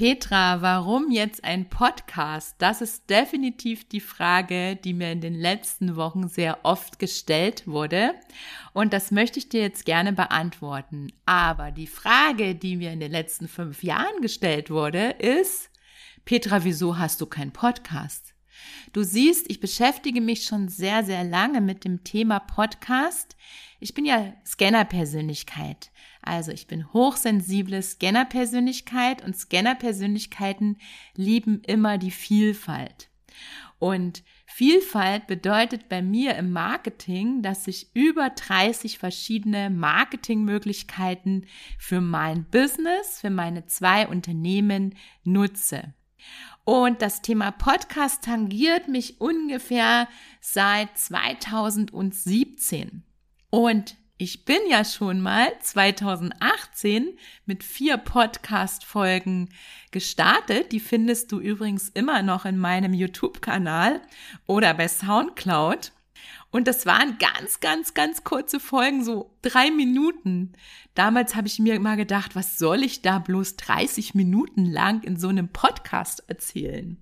Petra, warum jetzt ein Podcast? Das ist definitiv die Frage, die mir in den letzten Wochen sehr oft gestellt wurde. Und das möchte ich dir jetzt gerne beantworten. Aber die Frage, die mir in den letzten fünf Jahren gestellt wurde, ist, Petra, wieso hast du keinen Podcast? Du siehst, ich beschäftige mich schon sehr, sehr lange mit dem Thema Podcast. Ich bin ja Scanner-Persönlichkeit. Also ich bin hochsensible Scanner-Persönlichkeit und Scanner-Persönlichkeiten lieben immer die Vielfalt. Und Vielfalt bedeutet bei mir im Marketing, dass ich über 30 verschiedene Marketingmöglichkeiten für mein Business, für meine zwei Unternehmen nutze. Und das Thema Podcast tangiert mich ungefähr seit 2017. Und ich bin ja schon mal 2018 mit vier Podcast-Folgen gestartet. Die findest du übrigens immer noch in meinem YouTube-Kanal oder bei Soundcloud. Und das waren ganz, ganz, ganz kurze Folgen, so drei Minuten. Damals habe ich mir immer gedacht, was soll ich da bloß 30 Minuten lang in so einem Podcast erzählen?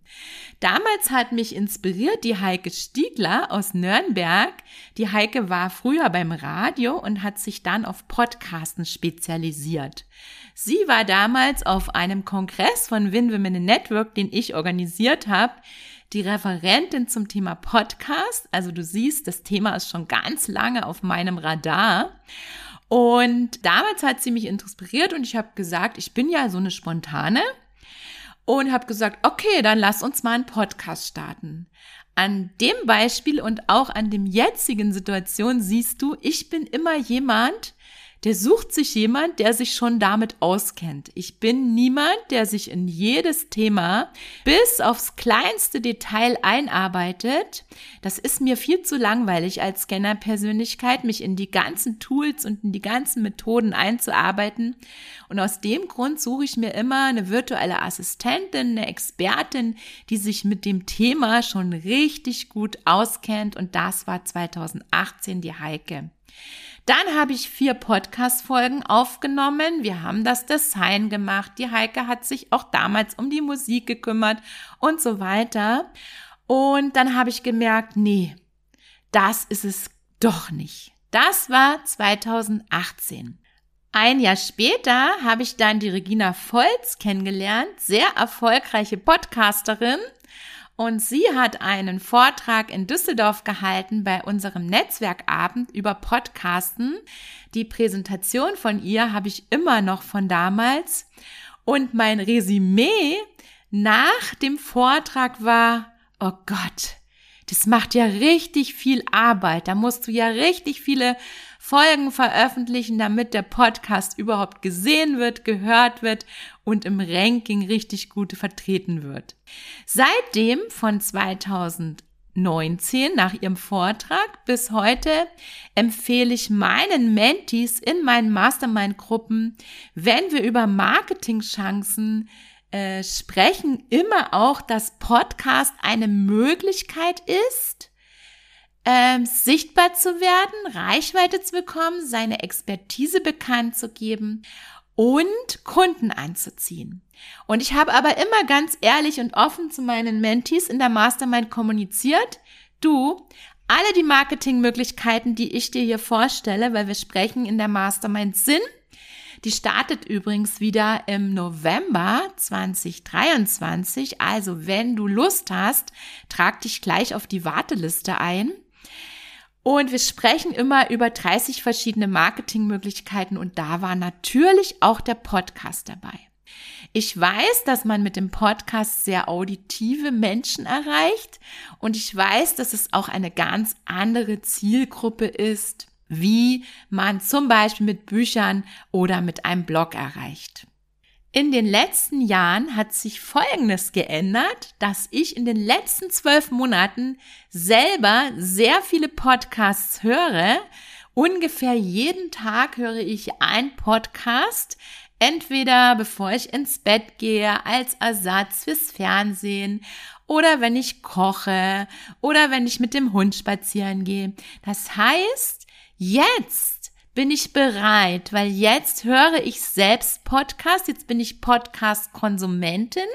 Damals hat mich inspiriert die Heike Stiegler aus Nürnberg. Die Heike war früher beim Radio und hat sich dann auf Podcasten spezialisiert. Sie war damals auf einem Kongress von Win Women Network, den ich organisiert habe, die Referentin zum Thema Podcast. Also du siehst, das Thema ist schon ganz lange auf meinem Radar. Und damals hat sie mich inspiriert und ich habe gesagt, ich bin ja so eine spontane und habe gesagt, okay, dann lass uns mal einen Podcast starten. An dem Beispiel und auch an dem jetzigen Situation siehst du, ich bin immer jemand, der sucht sich jemand, der sich schon damit auskennt. Ich bin niemand, der sich in jedes Thema bis aufs kleinste Detail einarbeitet. Das ist mir viel zu langweilig als Scanner-Persönlichkeit, mich in die ganzen Tools und in die ganzen Methoden einzuarbeiten. Und aus dem Grund suche ich mir immer eine virtuelle Assistentin, eine Expertin, die sich mit dem Thema schon richtig gut auskennt. Und das war 2018 die Heike. Dann habe ich vier Podcast-Folgen aufgenommen. Wir haben das Design gemacht. Die Heike hat sich auch damals um die Musik gekümmert und so weiter. Und dann habe ich gemerkt, nee, das ist es doch nicht. Das war 2018. Ein Jahr später habe ich dann die Regina Volz kennengelernt, sehr erfolgreiche Podcasterin. Und sie hat einen Vortrag in Düsseldorf gehalten bei unserem Netzwerkabend über Podcasten. Die Präsentation von ihr habe ich immer noch von damals. Und mein Resümee nach dem Vortrag war, oh Gott, das macht ja richtig viel Arbeit. Da musst du ja richtig viele Folgen veröffentlichen, damit der Podcast überhaupt gesehen wird, gehört wird und im Ranking richtig gut vertreten wird. Seitdem von 2019 nach ihrem Vortrag bis heute empfehle ich meinen Mentees in meinen Mastermind-Gruppen, wenn wir über Marketingchancen äh, sprechen, immer auch, dass Podcast eine Möglichkeit ist, ähm, sichtbar zu werden, Reichweite zu bekommen, seine Expertise bekannt zu geben und Kunden anzuziehen. Und ich habe aber immer ganz ehrlich und offen zu meinen Mentees in der Mastermind kommuniziert, du, alle die Marketingmöglichkeiten, die ich dir hier vorstelle, weil wir sprechen in der Mastermind sind, die startet übrigens wieder im November 2023. Also wenn du Lust hast, trag dich gleich auf die Warteliste ein. Und wir sprechen immer über 30 verschiedene Marketingmöglichkeiten und da war natürlich auch der Podcast dabei. Ich weiß, dass man mit dem Podcast sehr auditive Menschen erreicht und ich weiß, dass es auch eine ganz andere Zielgruppe ist wie man zum Beispiel mit Büchern oder mit einem Blog erreicht. In den letzten Jahren hat sich Folgendes geändert, dass ich in den letzten zwölf Monaten selber sehr viele Podcasts höre. Ungefähr jeden Tag höre ich ein Podcast, entweder bevor ich ins Bett gehe, als Ersatz fürs Fernsehen oder wenn ich koche oder wenn ich mit dem Hund spazieren gehe. Das heißt, jetzt bin ich bereit, weil jetzt höre ich selbst Podcast, jetzt bin ich Podcast-Konsumentin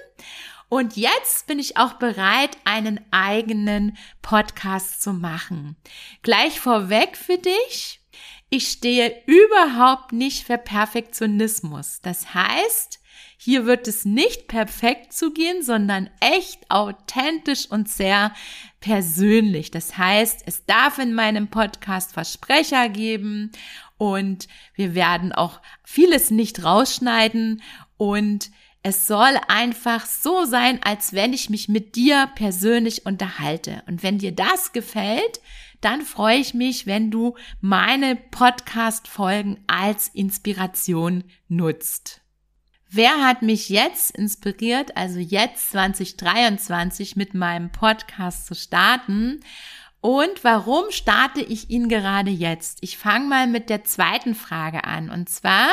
und jetzt bin ich auch bereit, einen eigenen Podcast zu machen. Gleich vorweg für dich, ich stehe überhaupt nicht für Perfektionismus. Das heißt, hier wird es nicht perfekt zugehen, sondern echt authentisch und sehr persönlich. Das heißt, es darf in meinem Podcast Versprecher geben und wir werden auch vieles nicht rausschneiden und es soll einfach so sein, als wenn ich mich mit dir persönlich unterhalte. Und wenn dir das gefällt, dann freue ich mich, wenn du meine Podcast-Folgen als Inspiration nutzt. Wer hat mich jetzt inspiriert, also jetzt 2023 mit meinem Podcast zu starten? Und warum starte ich ihn gerade jetzt? Ich fange mal mit der zweiten Frage an. Und zwar,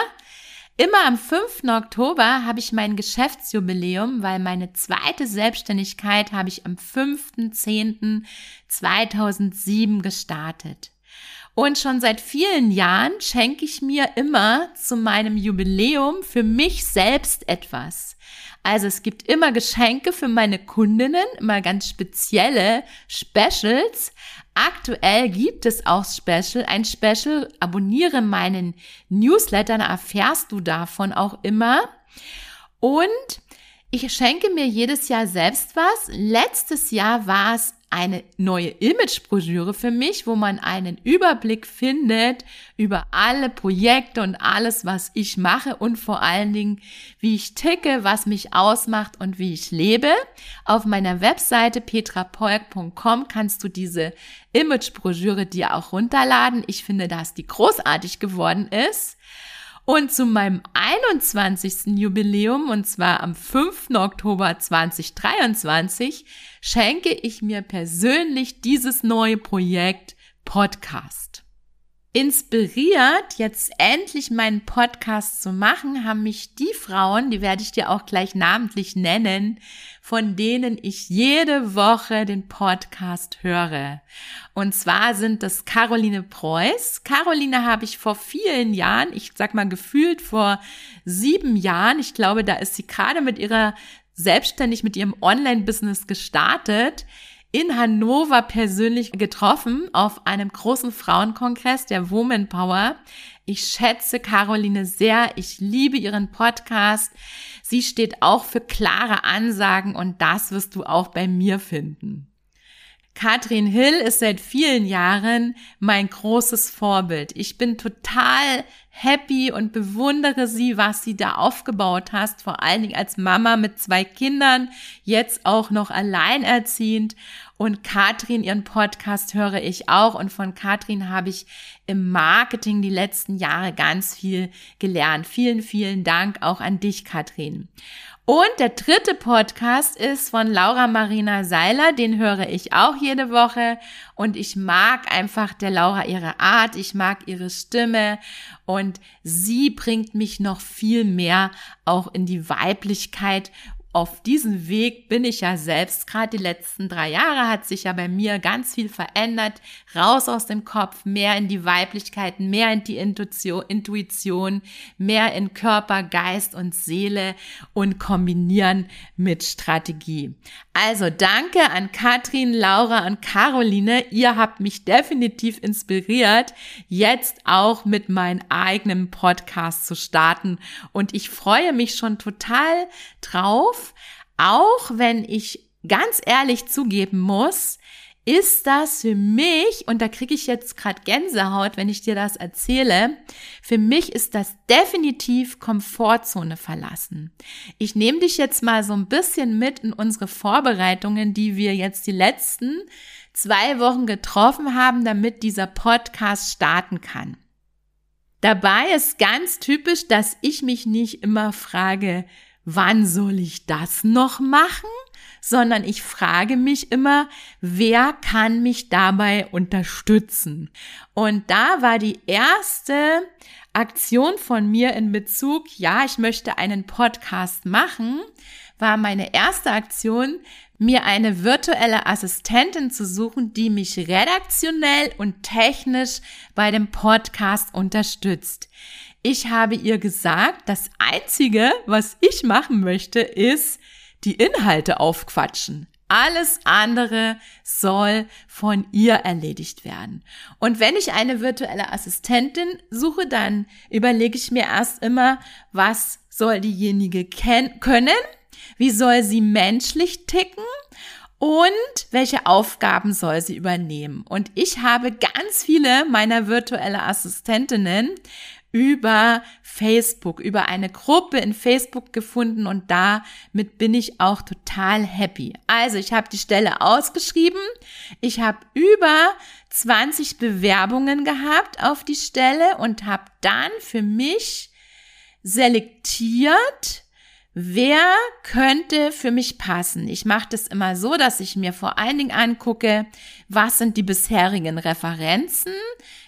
immer am 5. Oktober habe ich mein Geschäftsjubiläum, weil meine zweite Selbstständigkeit habe ich am 5.10.2007 gestartet. Und schon seit vielen Jahren schenke ich mir immer zu meinem Jubiläum für mich selbst etwas. Also es gibt immer Geschenke für meine Kundinnen, immer ganz spezielle Specials. Aktuell gibt es auch Special, ein Special. Abonniere meinen Newsletter, dann erfährst du davon auch immer. Und ich schenke mir jedes Jahr selbst was. Letztes Jahr war es eine neue Imagebroschüre für mich, wo man einen Überblick findet über alle Projekte und alles, was ich mache und vor allen Dingen, wie ich ticke, was mich ausmacht und wie ich lebe. Auf meiner Webseite petrapolk.com kannst du diese Imagebroschüre dir auch runterladen. Ich finde, dass die großartig geworden ist. Und zu meinem 21. Jubiläum, und zwar am 5. Oktober 2023, schenke ich mir persönlich dieses neue Projekt Podcast. Inspiriert, jetzt endlich meinen Podcast zu machen, haben mich die Frauen, die werde ich dir auch gleich namentlich nennen, von denen ich jede Woche den Podcast höre. Und zwar sind das Caroline Preuß. Caroline habe ich vor vielen Jahren, ich sag mal gefühlt vor sieben Jahren, ich glaube, da ist sie gerade mit ihrer selbstständig mit ihrem Online-Business gestartet in Hannover persönlich getroffen auf einem großen Frauenkongress der Woman Power. Ich schätze Caroline sehr. Ich liebe ihren Podcast. Sie steht auch für klare Ansagen und das wirst du auch bei mir finden. Katrin Hill ist seit vielen Jahren mein großes Vorbild. Ich bin total happy und bewundere sie, was sie da aufgebaut hast, vor allen Dingen als Mama mit zwei Kindern, jetzt auch noch alleinerziehend. Und Katrin, ihren Podcast höre ich auch. Und von Katrin habe ich im Marketing die letzten Jahre ganz viel gelernt. Vielen, vielen Dank auch an dich, Katrin. Und der dritte Podcast ist von Laura Marina Seiler, den höre ich auch jede Woche und ich mag einfach der Laura ihre Art, ich mag ihre Stimme. Und sie bringt mich noch viel mehr auch in die Weiblichkeit auf diesem Weg bin ich ja selbst. Gerade die letzten drei Jahre hat sich ja bei mir ganz viel verändert. Raus aus dem Kopf, mehr in die Weiblichkeit, mehr in die Intuition, mehr in Körper, Geist und Seele und kombinieren mit Strategie. Also danke an Katrin, Laura und Caroline. Ihr habt mich definitiv inspiriert, jetzt auch mit meinem eigenen Podcast zu starten. Und ich freue mich schon total drauf auch wenn ich ganz ehrlich zugeben muss, ist das für mich, und da kriege ich jetzt gerade Gänsehaut, wenn ich dir das erzähle, für mich ist das definitiv Komfortzone verlassen. Ich nehme dich jetzt mal so ein bisschen mit in unsere Vorbereitungen, die wir jetzt die letzten zwei Wochen getroffen haben, damit dieser Podcast starten kann. Dabei ist ganz typisch, dass ich mich nicht immer frage, wann soll ich das noch machen? sondern ich frage mich immer, wer kann mich dabei unterstützen? Und da war die erste Aktion von mir in Bezug, ja, ich möchte einen Podcast machen, war meine erste Aktion, mir eine virtuelle Assistentin zu suchen, die mich redaktionell und technisch bei dem Podcast unterstützt. Ich habe ihr gesagt, das Einzige, was ich machen möchte, ist die Inhalte aufquatschen. Alles andere soll von ihr erledigt werden. Und wenn ich eine virtuelle Assistentin suche, dann überlege ich mir erst immer, was soll diejenige können, wie soll sie menschlich ticken und welche Aufgaben soll sie übernehmen. Und ich habe ganz viele meiner virtuelle Assistentinnen über Facebook, über eine Gruppe in Facebook gefunden und damit bin ich auch total happy. Also ich habe die Stelle ausgeschrieben, ich habe über 20 Bewerbungen gehabt auf die Stelle und habe dann für mich selektiert, wer könnte für mich passen. Ich mache das immer so, dass ich mir vor allen Dingen angucke, was sind die bisherigen Referenzen,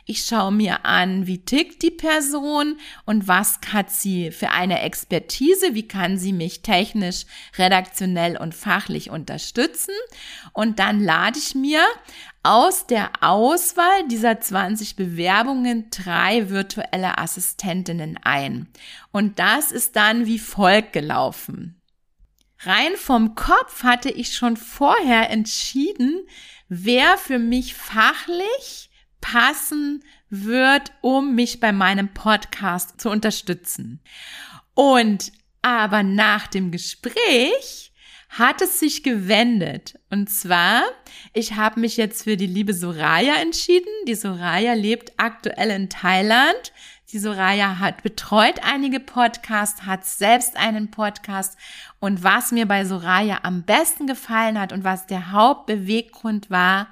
ich schaue mir an, wie tickt die Person und was hat sie für eine Expertise, wie kann sie mich technisch, redaktionell und fachlich unterstützen. Und dann lade ich mir aus der Auswahl dieser 20 Bewerbungen drei virtuelle Assistentinnen ein. Und das ist dann wie folgt gelaufen. Rein vom Kopf hatte ich schon vorher entschieden, wer für mich fachlich passen wird, um mich bei meinem Podcast zu unterstützen. Und aber nach dem Gespräch hat es sich gewendet. Und zwar, ich habe mich jetzt für die liebe Soraya entschieden. Die Soraya lebt aktuell in Thailand. Die Soraya hat betreut einige Podcasts, hat selbst einen Podcast. Und was mir bei Soraya am besten gefallen hat und was der Hauptbeweggrund war,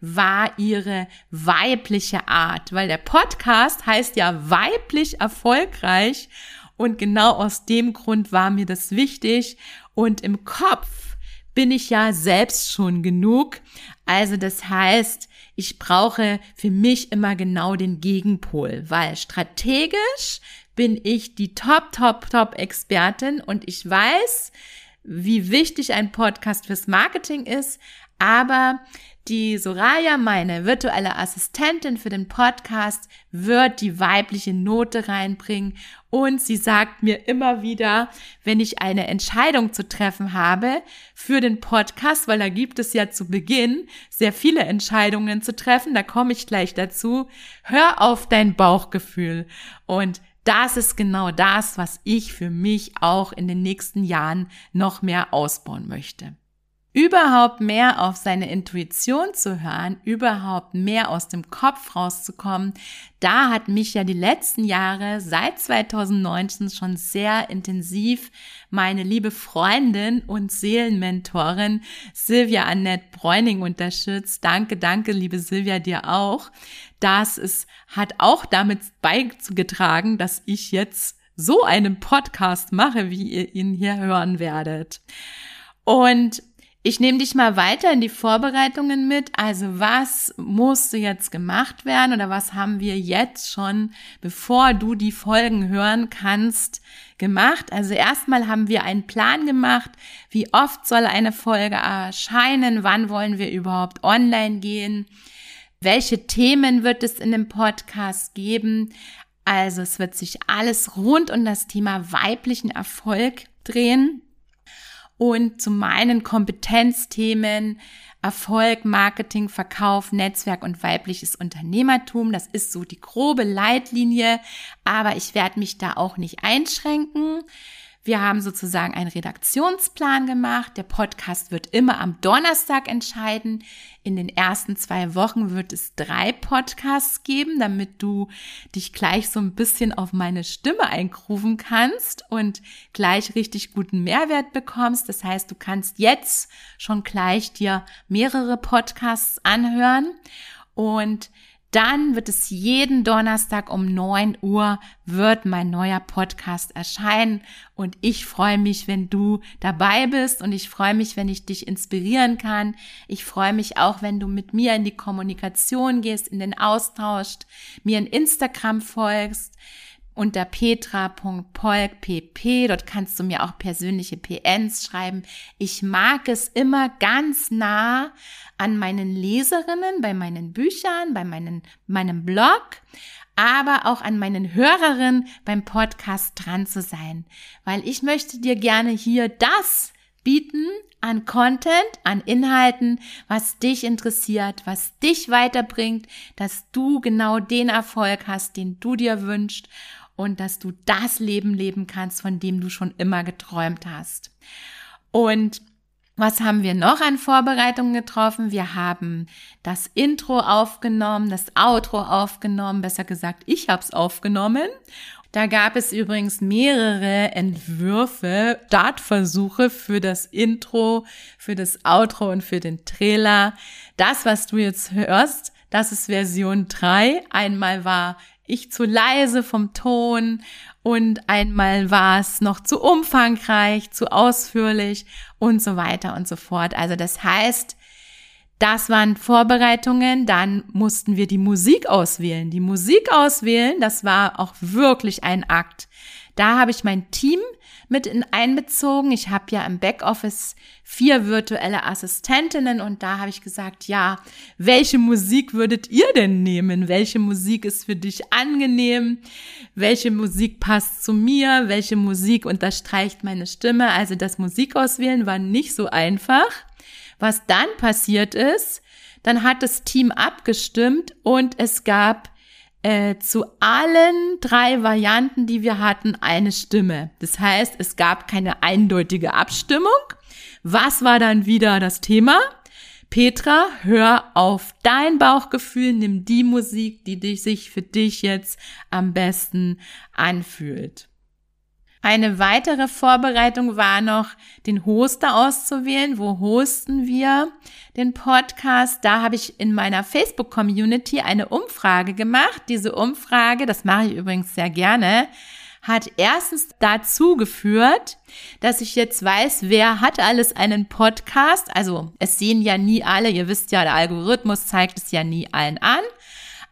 war ihre weibliche Art, weil der Podcast heißt ja weiblich erfolgreich. Und genau aus dem Grund war mir das wichtig. Und im Kopf bin ich ja selbst schon genug. Also das heißt, ich brauche für mich immer genau den Gegenpol, weil strategisch bin ich die Top, Top, Top Expertin. Und ich weiß, wie wichtig ein Podcast fürs Marketing ist, aber die Soraya, meine virtuelle Assistentin für den Podcast, wird die weibliche Note reinbringen. Und sie sagt mir immer wieder, wenn ich eine Entscheidung zu treffen habe für den Podcast, weil da gibt es ja zu Beginn sehr viele Entscheidungen zu treffen, da komme ich gleich dazu, hör auf dein Bauchgefühl. Und das ist genau das, was ich für mich auch in den nächsten Jahren noch mehr ausbauen möchte überhaupt mehr auf seine Intuition zu hören, überhaupt mehr aus dem Kopf rauszukommen, da hat mich ja die letzten Jahre seit 2019 schon sehr intensiv meine liebe Freundin und Seelenmentorin Silvia Annette Bräuning unterstützt. Danke, danke, liebe Silvia, dir auch. Das ist, hat auch damit beigetragen, dass ich jetzt so einen Podcast mache, wie ihr ihn hier hören werdet. Und ich nehme dich mal weiter in die Vorbereitungen mit. Also was musste jetzt gemacht werden oder was haben wir jetzt schon, bevor du die Folgen hören kannst, gemacht? Also erstmal haben wir einen Plan gemacht, wie oft soll eine Folge erscheinen, wann wollen wir überhaupt online gehen, welche Themen wird es in dem Podcast geben. Also es wird sich alles rund um das Thema weiblichen Erfolg drehen und zu meinen Kompetenzthemen Erfolg, Marketing, Verkauf, Netzwerk und weibliches Unternehmertum. Das ist so die grobe Leitlinie, aber ich werde mich da auch nicht einschränken. Wir haben sozusagen einen Redaktionsplan gemacht. Der Podcast wird immer am Donnerstag entscheiden. In den ersten zwei Wochen wird es drei Podcasts geben, damit du dich gleich so ein bisschen auf meine Stimme eingrufen kannst und gleich richtig guten Mehrwert bekommst. Das heißt, du kannst jetzt schon gleich dir mehrere Podcasts anhören und dann wird es jeden Donnerstag um 9 Uhr wird mein neuer Podcast erscheinen. Und ich freue mich, wenn du dabei bist. Und ich freue mich, wenn ich dich inspirieren kann. Ich freue mich auch, wenn du mit mir in die Kommunikation gehst, in den Austausch, mir in Instagram folgst unter petra.polkpp. Dort kannst du mir auch persönliche PNs schreiben. Ich mag es immer ganz nah an meinen Leserinnen, bei meinen Büchern, bei meinen, meinem Blog, aber auch an meinen Hörerinnen beim Podcast dran zu sein, weil ich möchte dir gerne hier das bieten an Content, an Inhalten, was dich interessiert, was dich weiterbringt, dass du genau den Erfolg hast, den du dir wünschst und dass du das Leben leben kannst, von dem du schon immer geträumt hast. Und was haben wir noch an Vorbereitungen getroffen? Wir haben das Intro aufgenommen, das Outro aufgenommen, besser gesagt, ich habe es aufgenommen. Da gab es übrigens mehrere Entwürfe, Startversuche für das Intro, für das Outro und für den Trailer. Das, was du jetzt hörst, das ist Version 3. Einmal war ich zu leise vom Ton und einmal war es noch zu umfangreich, zu ausführlich und so weiter und so fort. Also das heißt, das waren Vorbereitungen, dann mussten wir die Musik auswählen. Die Musik auswählen, das war auch wirklich ein Akt. Da habe ich mein Team mit in einbezogen. Ich habe ja im Backoffice vier virtuelle Assistentinnen und da habe ich gesagt, ja, welche Musik würdet ihr denn nehmen? Welche Musik ist für dich angenehm? Welche Musik passt zu mir? Welche Musik unterstreicht meine Stimme? Also das Musikauswählen war nicht so einfach. Was dann passiert ist, dann hat das Team abgestimmt und es gab äh, zu allen drei Varianten, die wir hatten, eine Stimme. Das heißt, es gab keine eindeutige Abstimmung. Was war dann wieder das Thema? Petra, hör auf dein Bauchgefühl, nimm die Musik, die dich, sich für dich jetzt am besten anfühlt. Eine weitere Vorbereitung war noch, den Hoster auszuwählen. Wo hosten wir den Podcast? Da habe ich in meiner Facebook-Community eine Umfrage gemacht. Diese Umfrage, das mache ich übrigens sehr gerne, hat erstens dazu geführt, dass ich jetzt weiß, wer hat alles einen Podcast. Also es sehen ja nie alle, ihr wisst ja, der Algorithmus zeigt es ja nie allen an.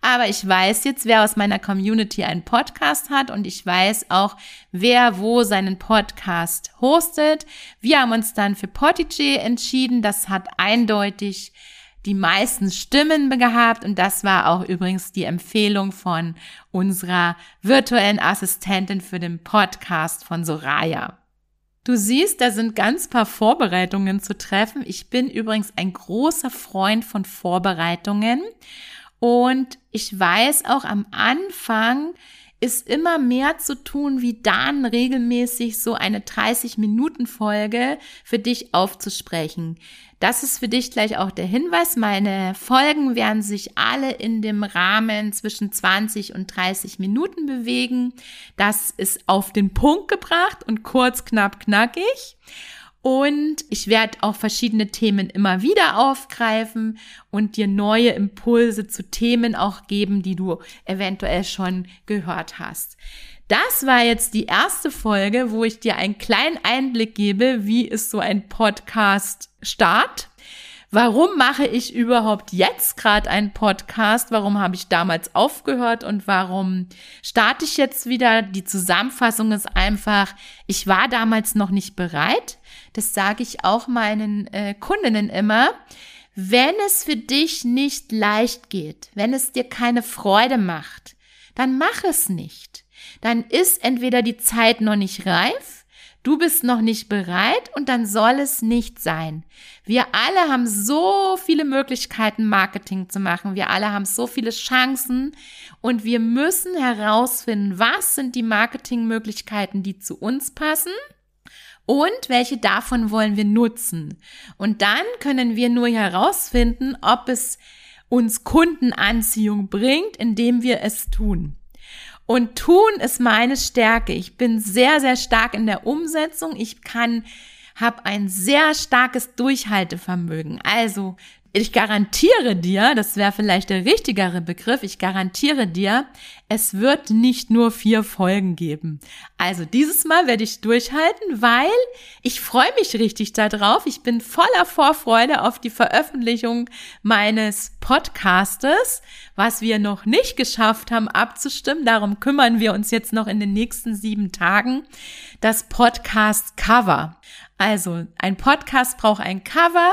Aber ich weiß jetzt, wer aus meiner Community einen Podcast hat und ich weiß auch, wer wo seinen Podcast hostet. Wir haben uns dann für Potiche entschieden. Das hat eindeutig die meisten Stimmen gehabt und das war auch übrigens die Empfehlung von unserer virtuellen Assistentin für den Podcast von Soraya. Du siehst, da sind ganz paar Vorbereitungen zu treffen. Ich bin übrigens ein großer Freund von Vorbereitungen und ich weiß auch am Anfang ist immer mehr zu tun, wie dann regelmäßig so eine 30-Minuten-Folge für dich aufzusprechen. Das ist für dich gleich auch der Hinweis. Meine Folgen werden sich alle in dem Rahmen zwischen 20 und 30 Minuten bewegen. Das ist auf den Punkt gebracht und kurz, knapp, knackig. Und ich werde auch verschiedene Themen immer wieder aufgreifen und dir neue Impulse zu Themen auch geben, die du eventuell schon gehört hast. Das war jetzt die erste Folge, wo ich dir einen kleinen Einblick gebe, wie ist so ein Podcast Start. Warum mache ich überhaupt jetzt gerade einen Podcast? Warum habe ich damals aufgehört und warum starte ich jetzt wieder? Die Zusammenfassung ist einfach, ich war damals noch nicht bereit. Das sage ich auch meinen äh, Kundinnen immer. Wenn es für dich nicht leicht geht, wenn es dir keine Freude macht, dann mach es nicht. Dann ist entweder die Zeit noch nicht reif, du bist noch nicht bereit und dann soll es nicht sein. Wir alle haben so viele Möglichkeiten, Marketing zu machen. Wir alle haben so viele Chancen und wir müssen herausfinden, was sind die Marketingmöglichkeiten, die zu uns passen und welche davon wollen wir nutzen. Und dann können wir nur herausfinden, ob es uns Kundenanziehung bringt, indem wir es tun. Und tun ist meine Stärke. Ich bin sehr, sehr stark in der Umsetzung. Ich kann, habe ein sehr starkes Durchhaltevermögen. Also ich garantiere dir, das wäre vielleicht der richtigere Begriff, ich garantiere dir, es wird nicht nur vier Folgen geben. Also dieses Mal werde ich durchhalten, weil ich freue mich richtig darauf. Ich bin voller Vorfreude auf die Veröffentlichung meines Podcastes, was wir noch nicht geschafft haben abzustimmen. Darum kümmern wir uns jetzt noch in den nächsten sieben Tagen. Das Podcast Cover. Also ein Podcast braucht ein Cover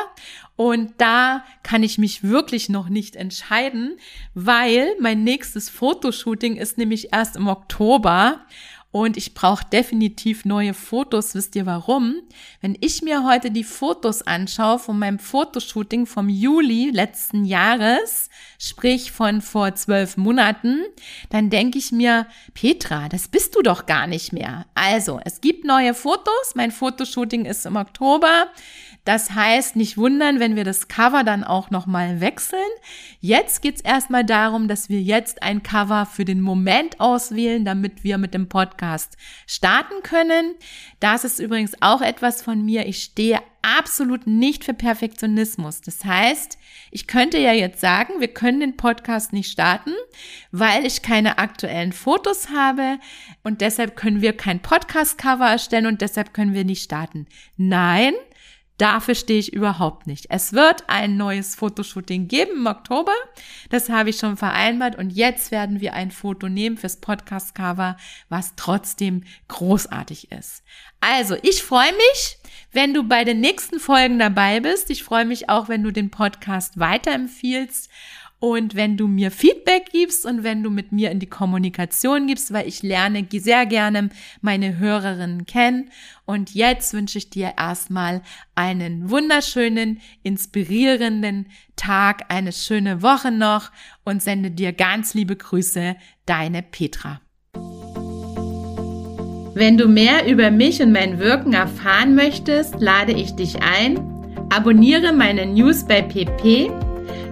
und da kann ich mich wirklich noch nicht entscheiden, weil mein nächstes Fotoshooting ist nämlich erst im Oktober und ich brauche definitiv neue Fotos. Wisst ihr warum? Wenn ich mir heute die Fotos anschaue von meinem Fotoshooting vom Juli letzten Jahres, sprich von vor zwölf Monaten, dann denke ich mir, Petra, das bist du doch gar nicht mehr. Also, es gibt neue Fotos. Mein Fotoshooting ist im Oktober. Das heißt, nicht wundern, wenn wir das Cover dann auch nochmal wechseln. Jetzt geht's erstmal darum, dass wir jetzt ein Cover für den Moment auswählen, damit wir mit dem Podcast starten können. Das ist übrigens auch etwas von mir. Ich stehe absolut nicht für Perfektionismus. Das heißt, ich könnte ja jetzt sagen, wir können den Podcast nicht starten, weil ich keine aktuellen Fotos habe und deshalb können wir kein Podcast-Cover erstellen und deshalb können wir nicht starten. Nein, Dafür stehe ich überhaupt nicht. Es wird ein neues Fotoshooting geben im Oktober. Das habe ich schon vereinbart. Und jetzt werden wir ein Foto nehmen fürs Podcast-Cover, was trotzdem großartig ist. Also, ich freue mich, wenn du bei den nächsten Folgen dabei bist. Ich freue mich auch, wenn du den Podcast weiterempfiehlst. Und wenn du mir Feedback gibst und wenn du mit mir in die Kommunikation gibst, weil ich lerne sehr gerne meine Hörerinnen kennen. Und jetzt wünsche ich dir erstmal einen wunderschönen, inspirierenden Tag, eine schöne Woche noch und sende dir ganz liebe Grüße, deine Petra. Wenn du mehr über mich und mein Wirken erfahren möchtest, lade ich dich ein. Abonniere meine News bei PP